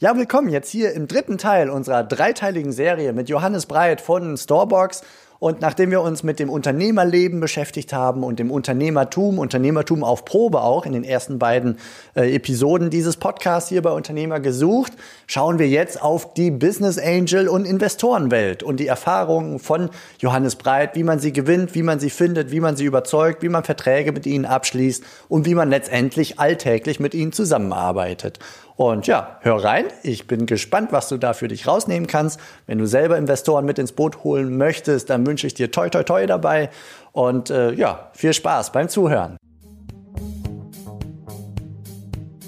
Ja, willkommen jetzt hier im dritten Teil unserer dreiteiligen Serie mit Johannes Breit von Storebox. Und nachdem wir uns mit dem Unternehmerleben beschäftigt haben und dem Unternehmertum, Unternehmertum auf Probe auch in den ersten beiden äh, Episoden dieses Podcasts hier bei Unternehmer gesucht, schauen wir jetzt auf die Business Angel und Investorenwelt und die Erfahrungen von Johannes Breit, wie man sie gewinnt, wie man sie findet, wie man sie überzeugt, wie man Verträge mit ihnen abschließt und wie man letztendlich alltäglich mit ihnen zusammenarbeitet. Und ja, hör rein. Ich bin gespannt, was du da für dich rausnehmen kannst. Wenn du selber Investoren mit ins Boot holen möchtest, dann wünsche ich dir toi toi toi dabei. Und äh, ja, viel Spaß beim Zuhören.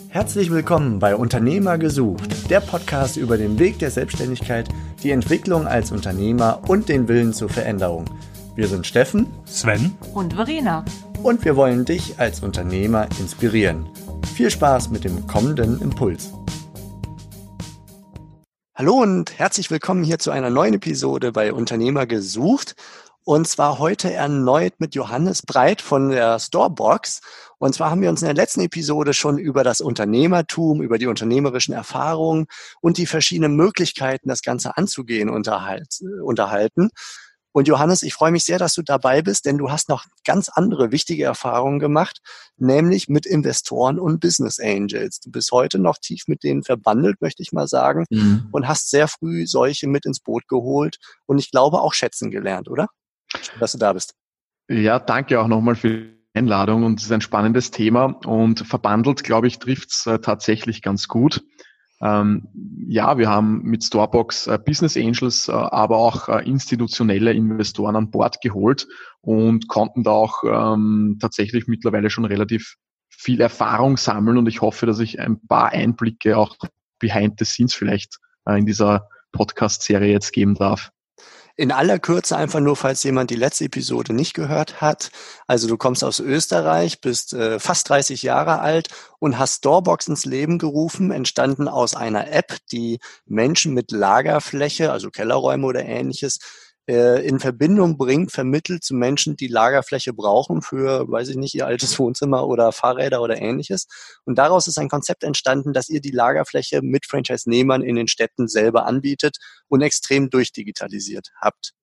Herzlich willkommen bei Unternehmer gesucht, der Podcast über den Weg der Selbstständigkeit, die Entwicklung als Unternehmer und den Willen zur Veränderung. Wir sind Steffen, Sven und Verena. Und wir wollen dich als Unternehmer inspirieren. Viel Spaß mit dem kommenden Impuls. Hallo und herzlich willkommen hier zu einer neuen Episode bei Unternehmer gesucht. Und zwar heute erneut mit Johannes Breit von der Storebox. Und zwar haben wir uns in der letzten Episode schon über das Unternehmertum, über die unternehmerischen Erfahrungen und die verschiedenen Möglichkeiten, das Ganze anzugehen, unterhalten. Und Johannes, ich freue mich sehr, dass du dabei bist, denn du hast noch ganz andere wichtige Erfahrungen gemacht, nämlich mit Investoren und Business Angels. Du bist heute noch tief mit denen verbandelt, möchte ich mal sagen, mhm. und hast sehr früh solche mit ins Boot geholt und ich glaube auch schätzen gelernt, oder? Schön, dass du da bist. Ja, danke auch nochmal für die Einladung und es ist ein spannendes Thema und verbandelt, glaube ich, trifft es äh, tatsächlich ganz gut. Ähm, ja, wir haben mit Storebox äh, Business Angels, äh, aber auch äh, institutionelle Investoren an Bord geholt und konnten da auch ähm, tatsächlich mittlerweile schon relativ viel Erfahrung sammeln. Und ich hoffe, dass ich ein paar Einblicke auch behind the scenes vielleicht äh, in dieser Podcast-Serie jetzt geben darf in aller Kürze einfach nur, falls jemand die letzte Episode nicht gehört hat. Also du kommst aus Österreich, bist äh, fast 30 Jahre alt und hast Storebox ins Leben gerufen, entstanden aus einer App, die Menschen mit Lagerfläche, also Kellerräume oder ähnliches, äh, in Verbindung bringt, vermittelt zu Menschen, die Lagerfläche brauchen für, weiß ich nicht, ihr altes Wohnzimmer oder Fahrräder oder ähnliches. Und daraus ist ein Konzept entstanden, dass ihr die Lagerfläche mit Franchise-Nehmern in den Städten selber anbietet und extrem durchdigitalisiert habt.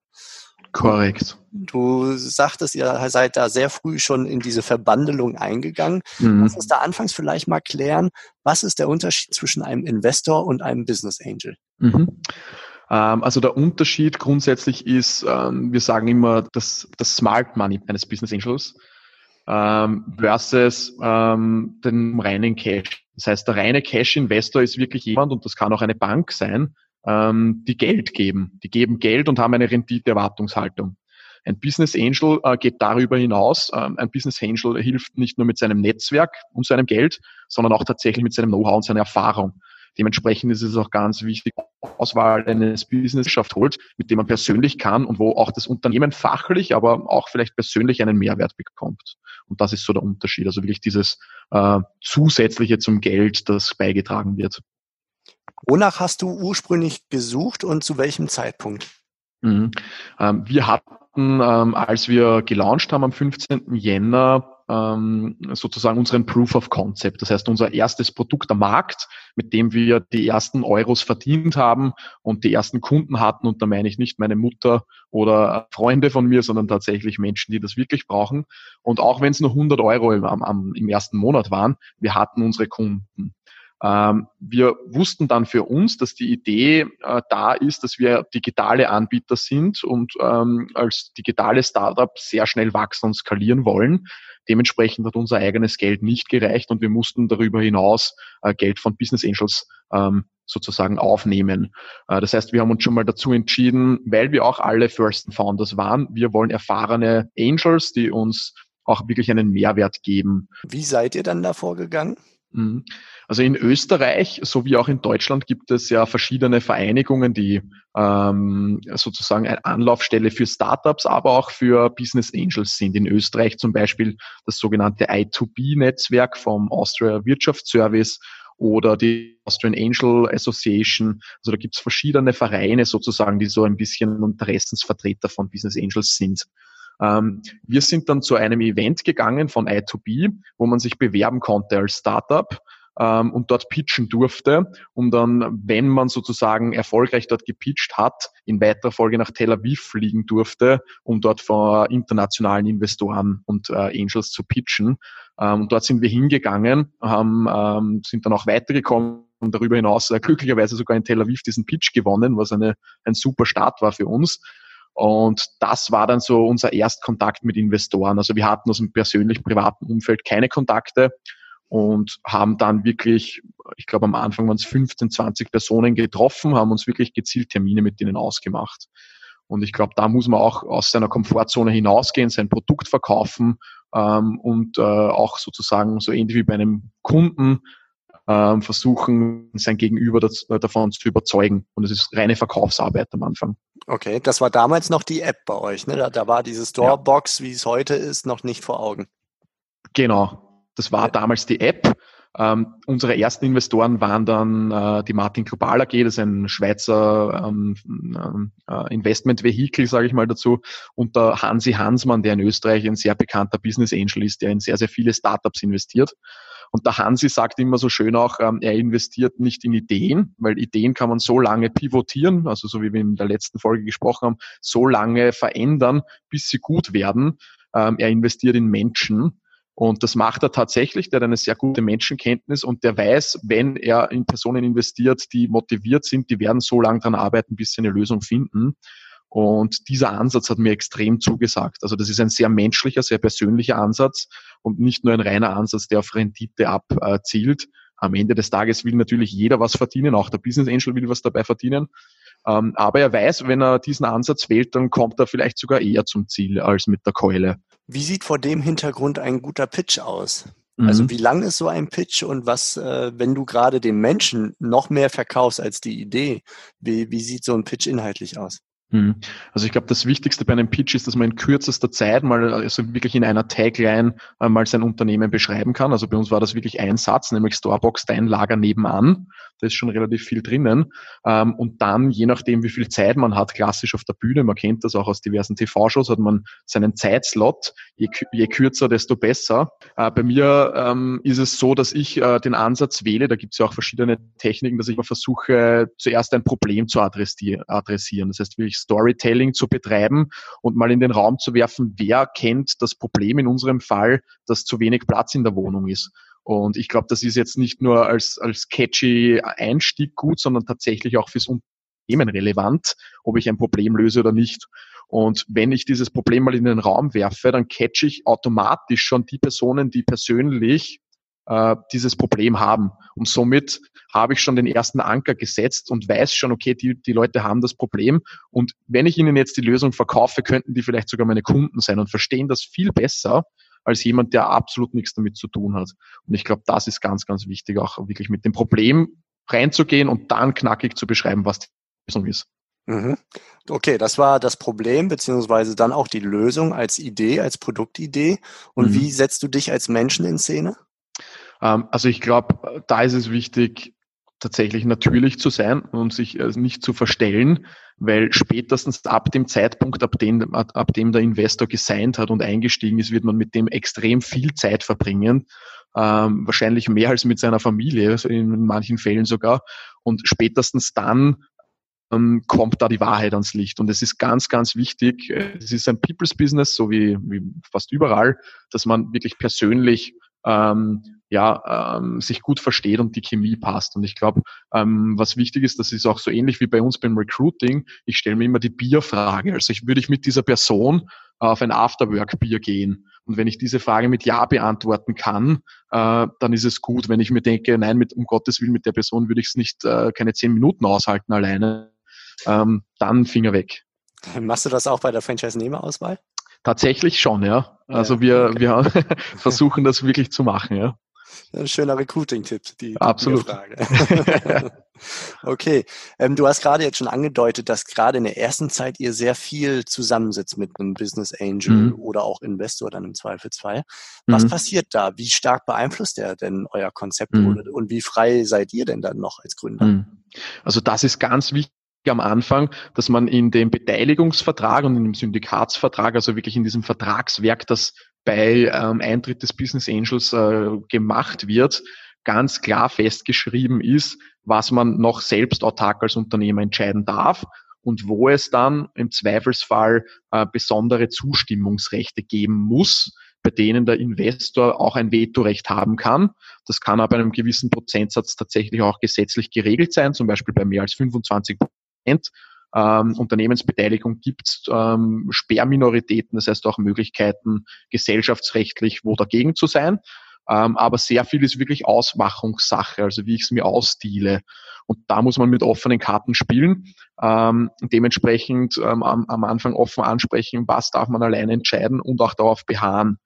Korrekt. Du sagtest, ihr seid da sehr früh schon in diese Verbandelung eingegangen. Mhm. Lass uns da anfangs vielleicht mal klären, was ist der Unterschied zwischen einem Investor und einem Business Angel? Mhm. Ähm, also der Unterschied grundsätzlich ist, ähm, wir sagen immer, das, das Smart Money eines Business Angels ähm, versus den reinen Cash. Das heißt, der reine Cash-Investor ist wirklich jemand, und das kann auch eine Bank sein, die Geld geben. Die geben Geld und haben eine Renditeerwartungshaltung. Ein Business Angel äh, geht darüber hinaus. ein Business Angel hilft nicht nur mit seinem Netzwerk und seinem Geld, sondern auch tatsächlich mit seinem Know-how und seiner Erfahrung. Dementsprechend ist es auch ganz wichtig, Auswahl eines Business schafft holt, mit dem man persönlich kann und wo auch das Unternehmen fachlich, aber auch vielleicht persönlich einen Mehrwert bekommt. Und das ist so der Unterschied. Also wirklich dieses äh, Zusätzliche zum Geld, das beigetragen wird. Wonach hast du ursprünglich gesucht und zu welchem Zeitpunkt? Mhm. Ähm, wir hatten, ähm, als wir gelauncht haben am 15. Jänner, ähm, sozusagen unseren Proof of Concept. Das heißt, unser erstes Produkt am Markt, mit dem wir die ersten Euros verdient haben und die ersten Kunden hatten. Und da meine ich nicht meine Mutter oder Freunde von mir, sondern tatsächlich Menschen, die das wirklich brauchen. Und auch wenn es nur 100 Euro im, am, im ersten Monat waren, wir hatten unsere Kunden. Ähm, wir wussten dann für uns, dass die Idee äh, da ist, dass wir digitale Anbieter sind und ähm, als digitale Startup sehr schnell wachsen und skalieren wollen. Dementsprechend hat unser eigenes Geld nicht gereicht und wir mussten darüber hinaus äh, Geld von Business Angels ähm, sozusagen aufnehmen. Äh, das heißt, wir haben uns schon mal dazu entschieden, weil wir auch alle First Founders waren, wir wollen erfahrene Angels, die uns auch wirklich einen Mehrwert geben. Wie seid ihr dann da vorgegangen? Mhm. Also in Österreich sowie auch in Deutschland gibt es ja verschiedene Vereinigungen, die ähm, sozusagen eine Anlaufstelle für Startups, aber auch für Business Angels sind. In Österreich zum Beispiel das sogenannte I2B-Netzwerk vom Austria Wirtschaftsservice oder die Austrian Angel Association. Also da gibt es verschiedene Vereine sozusagen, die so ein bisschen Interessensvertreter von Business Angels sind. Ähm, wir sind dann zu einem Event gegangen von I2B, wo man sich bewerben konnte als Startup ähm, und dort pitchen durfte, um dann, wenn man sozusagen erfolgreich dort gepitcht hat, in weiterer Folge nach Tel Aviv fliegen durfte, um dort vor internationalen Investoren und äh, Angels zu pitchen. Ähm, und dort sind wir hingegangen, haben, ähm, sind dann auch weitergekommen und darüber hinaus äh, glücklicherweise sogar in Tel Aviv diesen Pitch gewonnen, was eine, ein super Start war für uns. Und das war dann so unser Erstkontakt mit Investoren. Also wir hatten aus dem persönlich privaten Umfeld keine Kontakte und haben dann wirklich, ich glaube am Anfang waren es 15, 20 Personen getroffen, haben uns wirklich gezielt Termine mit denen ausgemacht. Und ich glaube, da muss man auch aus seiner Komfortzone hinausgehen, sein Produkt verkaufen ähm, und äh, auch sozusagen so ähnlich wie bei einem Kunden ähm, versuchen, sein Gegenüber das, äh, davon zu überzeugen. Und es ist reine Verkaufsarbeit am Anfang. Okay, das war damals noch die App bei euch, ne? Da, da war diese Storebox, ja. wie es heute ist, noch nicht vor Augen. Genau, das war ja. damals die App. Ähm, unsere ersten Investoren waren dann äh, die Martin Global AG, das ist ein Schweizer ähm, ähm äh, Investment-Vehikel, sage ich mal dazu, und der Hansi Hansmann, der in Österreich ein sehr bekannter Business Angel ist, der in sehr, sehr viele Startups investiert. Und der Hansi sagt immer so schön auch, ähm, er investiert nicht in Ideen, weil Ideen kann man so lange pivotieren, also so wie wir in der letzten Folge gesprochen haben, so lange verändern, bis sie gut werden. Ähm, er investiert in Menschen. Und das macht er tatsächlich, der hat eine sehr gute Menschenkenntnis und der weiß, wenn er in Personen investiert, die motiviert sind, die werden so lange dran arbeiten, bis sie eine Lösung finden. Und dieser Ansatz hat mir extrem zugesagt. Also das ist ein sehr menschlicher, sehr persönlicher Ansatz und nicht nur ein reiner Ansatz, der auf Rendite abzielt. Am Ende des Tages will natürlich jeder was verdienen, auch der Business Angel will was dabei verdienen. Ähm, aber er weiß, wenn er diesen Ansatz wählt, dann kommt er vielleicht sogar eher zum Ziel als mit der Keule. Wie sieht vor dem Hintergrund ein guter Pitch aus? Also mhm. wie lang ist so ein Pitch und was, äh, wenn du gerade den Menschen noch mehr verkaufst als die Idee, wie, wie sieht so ein Pitch inhaltlich aus? Hm. Also ich glaube, das Wichtigste bei einem Pitch ist, dass man in kürzester Zeit mal also wirklich in einer Tagline äh, mal sein Unternehmen beschreiben kann. Also bei uns war das wirklich ein Satz, nämlich Storebox, dein Lager nebenan. Da ist schon relativ viel drinnen. Ähm, und dann, je nachdem, wie viel Zeit man hat, klassisch auf der Bühne, man kennt das auch aus diversen TV-Shows, hat man seinen Zeitslot. Je, je kürzer, desto besser. Äh, bei mir ähm, ist es so, dass ich äh, den Ansatz wähle, da gibt es ja auch verschiedene Techniken, dass ich mal versuche, zuerst ein Problem zu adressieren. Das heißt, will ich Storytelling zu betreiben und mal in den Raum zu werfen, wer kennt das Problem in unserem Fall, dass zu wenig Platz in der Wohnung ist. Und ich glaube, das ist jetzt nicht nur als, als catchy Einstieg gut, sondern tatsächlich auch fürs Unternehmen relevant, ob ich ein Problem löse oder nicht. Und wenn ich dieses Problem mal in den Raum werfe, dann catch ich automatisch schon die Personen, die persönlich äh, dieses Problem haben. Und somit habe ich schon den ersten Anker gesetzt und weiß schon, okay, die, die Leute haben das Problem. Und wenn ich ihnen jetzt die Lösung verkaufe, könnten die vielleicht sogar meine Kunden sein und verstehen das viel besser als jemand, der absolut nichts damit zu tun hat. Und ich glaube, das ist ganz, ganz wichtig, auch wirklich mit dem Problem reinzugehen und dann knackig zu beschreiben, was die Lösung ist. Mhm. Okay, das war das Problem, beziehungsweise dann auch die Lösung als Idee, als Produktidee. Und mhm. wie setzt du dich als Menschen in Szene? Ähm, also ich glaube, da ist es wichtig, tatsächlich natürlich zu sein und sich äh, nicht zu verstellen, weil spätestens ab dem Zeitpunkt, ab dem, ab dem der Investor gesigned hat und eingestiegen ist, wird man mit dem extrem viel Zeit verbringen, ähm, wahrscheinlich mehr als mit seiner Familie, also in manchen Fällen sogar. Und spätestens dann ähm, kommt da die Wahrheit ans Licht. Und es ist ganz, ganz wichtig, äh, es ist ein People's Business, so wie, wie fast überall, dass man wirklich persönlich ähm, ja, ähm, sich gut versteht und die Chemie passt. Und ich glaube, ähm, was wichtig ist, das ist auch so ähnlich wie bei uns beim Recruiting. Ich stelle mir immer die Bierfrage. Also ich würde ich mit dieser Person auf ein Afterwork-Bier gehen. Und wenn ich diese Frage mit Ja beantworten kann, äh, dann ist es gut. Wenn ich mir denke, nein, mit, um Gottes Willen, mit der Person würde ich es nicht äh, keine zehn Minuten aushalten alleine, ähm, dann Finger weg. Machst du das auch bei der Franchise-Nehmer-Auswahl? Tatsächlich schon, ja. Also ja, wir, okay. wir versuchen das wirklich zu machen, ja. Ein schöner Recruiting-Tipp, die, Absolut. Frage. okay, ähm, du hast gerade jetzt schon angedeutet, dass gerade in der ersten Zeit ihr sehr viel zusammensitzt mit einem Business Angel mhm. oder auch Investor dann im Zweifelsfall. Was mhm. passiert da? Wie stark beeinflusst der denn euer Konzept mhm. und wie frei seid ihr denn dann noch als Gründer? Mhm. Also das ist ganz wichtig am Anfang, dass man in dem Beteiligungsvertrag und in dem Syndikatsvertrag, also wirklich in diesem Vertragswerk, das bei ähm, Eintritt des Business Angels äh, gemacht wird, ganz klar festgeschrieben ist, was man noch selbst autark als Unternehmer entscheiden darf und wo es dann im Zweifelsfall äh, besondere Zustimmungsrechte geben muss, bei denen der Investor auch ein Vetorecht haben kann. Das kann aber einem gewissen Prozentsatz tatsächlich auch gesetzlich geregelt sein, zum Beispiel bei mehr als 25 Prozent. Ähm, Unternehmensbeteiligung gibt es ähm, Sperrminoritäten, das heißt auch Möglichkeiten gesellschaftsrechtlich wo dagegen zu sein. Ähm, aber sehr viel ist wirklich Ausmachungssache, also wie ich es mir ausdiele. Und da muss man mit offenen Karten spielen. Ähm, dementsprechend ähm, am, am Anfang offen ansprechen, was darf man alleine entscheiden und auch darauf beharren.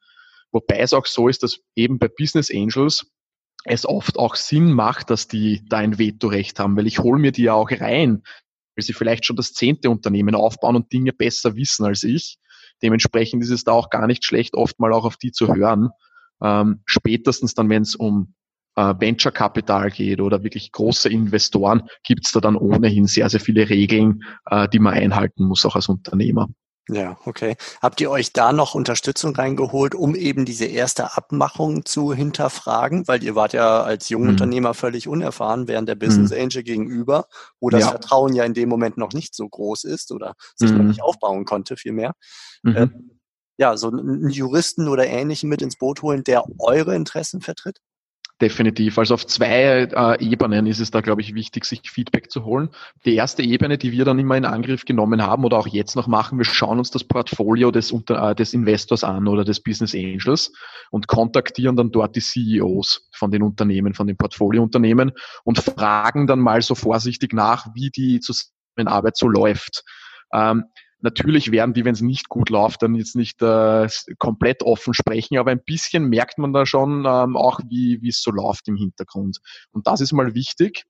Wobei es auch so ist, dass eben bei Business Angels es oft auch Sinn macht, dass die da ein Vetorecht haben, weil ich hole mir die ja auch rein, weil sie vielleicht schon das zehnte Unternehmen aufbauen und Dinge besser wissen als ich. Dementsprechend ist es da auch gar nicht schlecht, oft mal auch auf die zu hören ähm, spätestens dann, wenn es um äh, Venture Capital geht oder wirklich große Investoren, gibt es da dann ohnehin sehr, sehr viele Regeln, äh, die man einhalten muss, auch als Unternehmer. Ja, okay. Habt ihr euch da noch Unterstützung reingeholt, um eben diese erste Abmachung zu hinterfragen? Weil ihr wart ja als Jungunternehmer mhm. völlig unerfahren, während der Business mhm. Angel gegenüber, wo das ja. Vertrauen ja in dem Moment noch nicht so groß ist oder sich mhm. noch nicht aufbauen konnte, vielmehr. Mhm. Ähm, ja, so einen Juristen oder Ähnlichen mit ins Boot holen, der eure Interessen vertritt? Definitiv. Also auf zwei äh, Ebenen ist es da, glaube ich, wichtig, sich Feedback zu holen. Die erste Ebene, die wir dann immer in Angriff genommen haben oder auch jetzt noch machen, wir schauen uns das Portfolio des, äh, des Investors an oder des Business Angels und kontaktieren dann dort die CEOs von den Unternehmen, von den Portfoliounternehmen und fragen dann mal so vorsichtig nach, wie die Zusammenarbeit so läuft. Ähm, Natürlich werden die, wenn es nicht gut läuft, dann jetzt nicht äh, komplett offen sprechen, aber ein bisschen merkt man da schon ähm, auch, wie es so läuft im Hintergrund. Und das ist mal wichtig.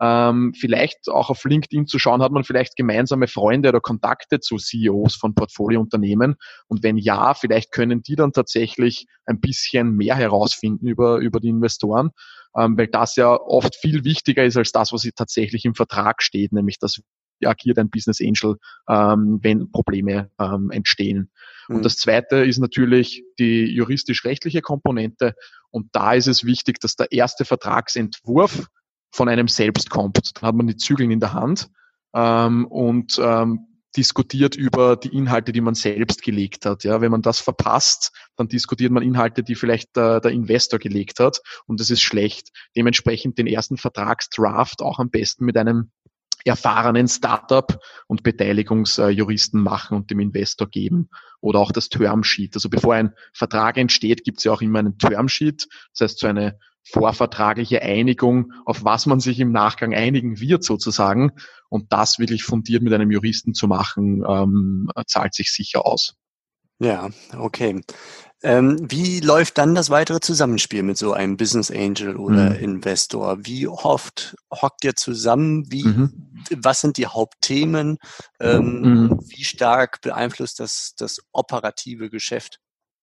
Ähm, vielleicht auch auf LinkedIn zu schauen, hat man vielleicht gemeinsame Freunde oder Kontakte zu CEOs von Portfoliounternehmen. Und wenn ja, vielleicht können die dann tatsächlich ein bisschen mehr herausfinden über, über die Investoren, ähm, weil das ja oft viel wichtiger ist als das, was tatsächlich im Vertrag steht, nämlich dass agiert ein Business Angel, ähm, wenn Probleme ähm, entstehen. Mhm. Und das Zweite ist natürlich die juristisch-rechtliche Komponente. Und da ist es wichtig, dass der erste Vertragsentwurf von einem selbst kommt. Dann hat man die Zügel in der Hand ähm, und ähm, diskutiert über die Inhalte, die man selbst gelegt hat. Ja, wenn man das verpasst, dann diskutiert man Inhalte, die vielleicht äh, der Investor gelegt hat und das ist schlecht. Dementsprechend den ersten Vertragsdraft auch am besten mit einem erfahrenen Startup und Beteiligungsjuristen machen und dem Investor geben oder auch das Termsheet. Also bevor ein Vertrag entsteht, gibt es ja auch immer einen Termsheet, das heißt so eine vorvertragliche Einigung, auf was man sich im Nachgang einigen wird sozusagen. Und das wirklich fundiert mit einem Juristen zu machen, ähm, zahlt sich sicher aus. Ja, okay. Ähm, wie läuft dann das weitere Zusammenspiel mit so einem Business Angel oder mhm. Investor? Wie oft hockt ihr zusammen? Wie, mhm. Was sind die Hauptthemen? Ähm, mhm. Wie stark beeinflusst das das operative Geschäft?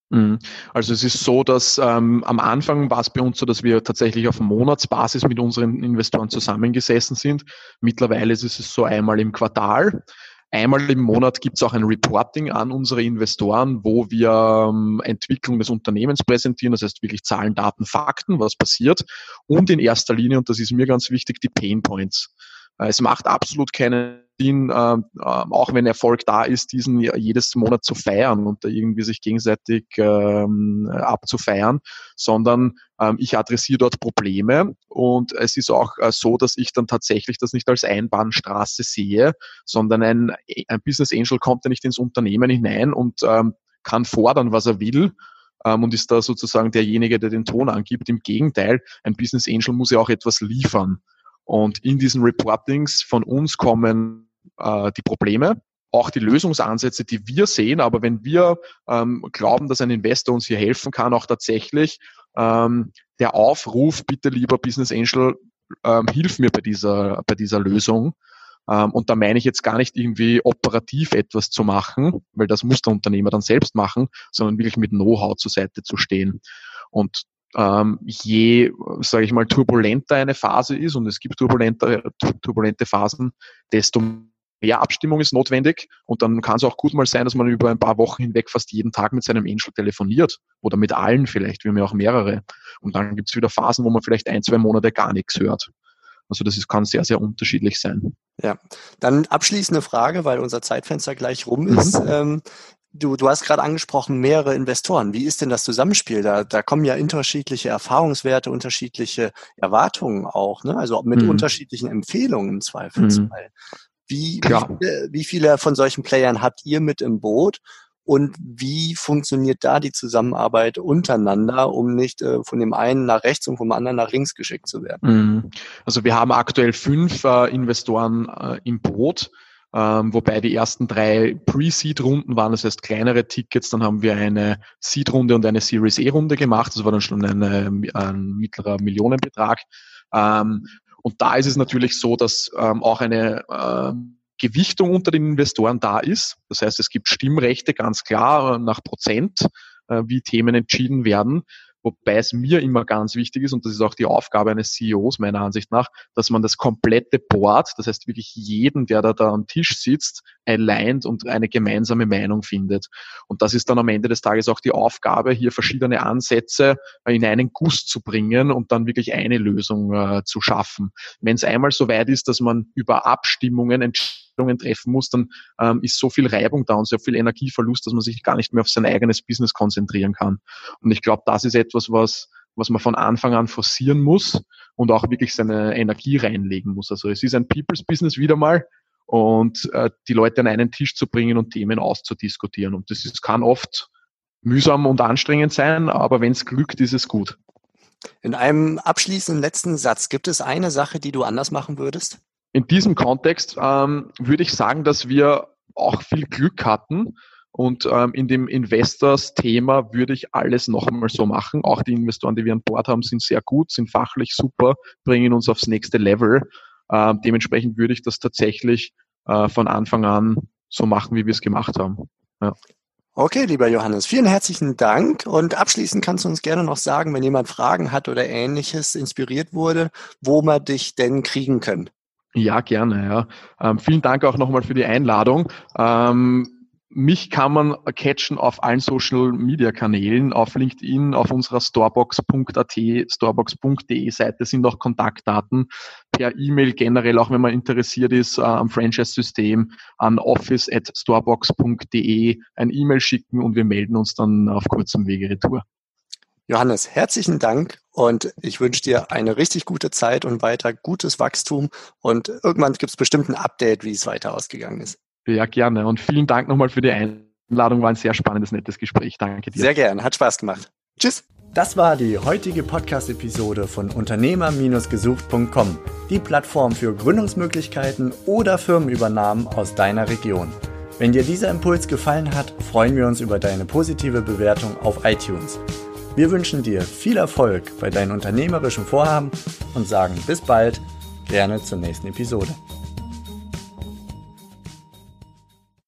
Mhm. Also es ist so, dass ähm, am Anfang war es bei uns so, dass wir tatsächlich auf Monatsbasis mit unseren Investoren zusammengesessen sind. Mittlerweile ist es so einmal im Quartal. Einmal im Monat gibt es auch ein Reporting an unsere Investoren, wo wir ähm, Entwicklung des Unternehmens präsentieren, das heißt wirklich Zahlen, Daten, Fakten, was passiert und in erster Linie, und das ist mir ganz wichtig, die Pain Points. Es macht absolut keinen Sinn, äh, äh, auch wenn Erfolg da ist, diesen jedes Monat zu feiern und irgendwie sich gegenseitig ähm, abzufeiern, sondern ähm, ich adressiere dort Probleme und es ist auch äh, so, dass ich dann tatsächlich das nicht als Einbahnstraße sehe, sondern ein, ein Business Angel kommt ja nicht ins Unternehmen hinein und ähm, kann fordern, was er will, ähm, und ist da sozusagen derjenige, der den Ton angibt. Im Gegenteil, ein Business Angel muss ja auch etwas liefern. Und in diesen Reportings von uns kommen äh, die Probleme, auch die Lösungsansätze, die wir sehen. Aber wenn wir ähm, glauben, dass ein Investor uns hier helfen kann, auch tatsächlich ähm, der Aufruf, bitte lieber Business Angel, ähm, hilf mir bei dieser, bei dieser Lösung. Ähm, und da meine ich jetzt gar nicht irgendwie operativ etwas zu machen, weil das muss der Unternehmer dann selbst machen, sondern wirklich mit Know-how zur Seite zu stehen. Und ähm, je, sage ich mal, turbulenter eine Phase ist, und es gibt turbulente, turbulente Phasen, desto mehr Abstimmung ist notwendig und dann kann es auch gut mal sein, dass man über ein paar Wochen hinweg fast jeden Tag mit seinem Angel telefoniert oder mit allen vielleicht, wir haben ja auch mehrere. Und dann gibt es wieder Phasen, wo man vielleicht ein, zwei Monate gar nichts hört. Also das ist, kann sehr, sehr unterschiedlich sein. Ja, dann abschließende Frage, weil unser Zeitfenster gleich rum ist. Mhm. Ähm, Du, du hast gerade angesprochen, mehrere Investoren. Wie ist denn das Zusammenspiel? Da, da kommen ja unterschiedliche Erfahrungswerte, unterschiedliche Erwartungen auch, ne? also mit mhm. unterschiedlichen Empfehlungen im Zweifelsfall. Mhm. Wie, wie, viele, wie viele von solchen Playern habt ihr mit im Boot? Und wie funktioniert da die Zusammenarbeit untereinander, um nicht äh, von dem einen nach rechts und vom anderen nach links geschickt zu werden? Mhm. Also wir haben aktuell fünf äh, Investoren äh, im Boot ähm, wobei die ersten drei Pre-Seed-Runden waren, das heißt kleinere Tickets. Dann haben wir eine Seed-Runde und eine Series E-Runde gemacht. Das war dann schon eine, ein mittlerer Millionenbetrag. Ähm, und da ist es natürlich so, dass ähm, auch eine ähm, Gewichtung unter den Investoren da ist. Das heißt, es gibt Stimmrechte ganz klar äh, nach Prozent, äh, wie Themen entschieden werden. Wobei es mir immer ganz wichtig ist, und das ist auch die Aufgabe eines CEOs meiner Ansicht nach, dass man das komplette Board, das heißt wirklich jeden, der da, da am Tisch sitzt, aligned und eine gemeinsame Meinung findet. Und das ist dann am Ende des Tages auch die Aufgabe, hier verschiedene Ansätze in einen Guss zu bringen und dann wirklich eine Lösung äh, zu schaffen. Wenn es einmal so weit ist, dass man über Abstimmungen Entscheidungen treffen muss, dann ähm, ist so viel Reibung da und so viel Energieverlust, dass man sich gar nicht mehr auf sein eigenes Business konzentrieren kann. Und ich glaube, das ist etwas, was was man von Anfang an forcieren muss und auch wirklich seine Energie reinlegen muss. Also es ist ein People's Business wieder mal und äh, die Leute an einen Tisch zu bringen und Themen auszudiskutieren. Und das ist, kann oft mühsam und anstrengend sein, aber wenn es glückt, ist es gut. In einem abschließenden letzten Satz, gibt es eine Sache, die du anders machen würdest? In diesem Kontext ähm, würde ich sagen, dass wir auch viel Glück hatten. Und ähm, in dem Investors-Thema würde ich alles noch einmal so machen. Auch die Investoren, die wir an Bord haben, sind sehr gut, sind fachlich super, bringen uns aufs nächste Level. Äh, dementsprechend würde ich das tatsächlich äh, von Anfang an so machen, wie wir es gemacht haben. Ja. Okay, lieber Johannes, vielen herzlichen Dank. Und abschließend kannst du uns gerne noch sagen, wenn jemand Fragen hat oder ähnliches inspiriert wurde, wo man dich denn kriegen können. Ja, gerne. Ja. Ähm, vielen Dank auch nochmal für die Einladung. Ähm, mich kann man catchen auf allen Social Media Kanälen, auf LinkedIn, auf unserer storebox.at, storebox.de Seite sind auch Kontaktdaten per E-Mail generell, auch wenn man interessiert ist äh, am Franchise-System, an office at storebox.de ein E-Mail schicken und wir melden uns dann auf kurzem Wege retour. Johannes, herzlichen Dank und ich wünsche dir eine richtig gute Zeit und weiter gutes Wachstum und irgendwann gibt es bestimmt ein Update, wie es weiter ausgegangen ist. Ja, gerne. Und vielen Dank nochmal für die Einladung. War ein sehr spannendes, nettes Gespräch. Danke dir. Sehr gerne. Hat Spaß gemacht. Tschüss. Das war die heutige Podcast-Episode von Unternehmer-gesucht.com, die Plattform für Gründungsmöglichkeiten oder Firmenübernahmen aus deiner Region. Wenn dir dieser Impuls gefallen hat, freuen wir uns über deine positive Bewertung auf iTunes. Wir wünschen dir viel Erfolg bei deinen unternehmerischen Vorhaben und sagen bis bald, gerne zur nächsten Episode.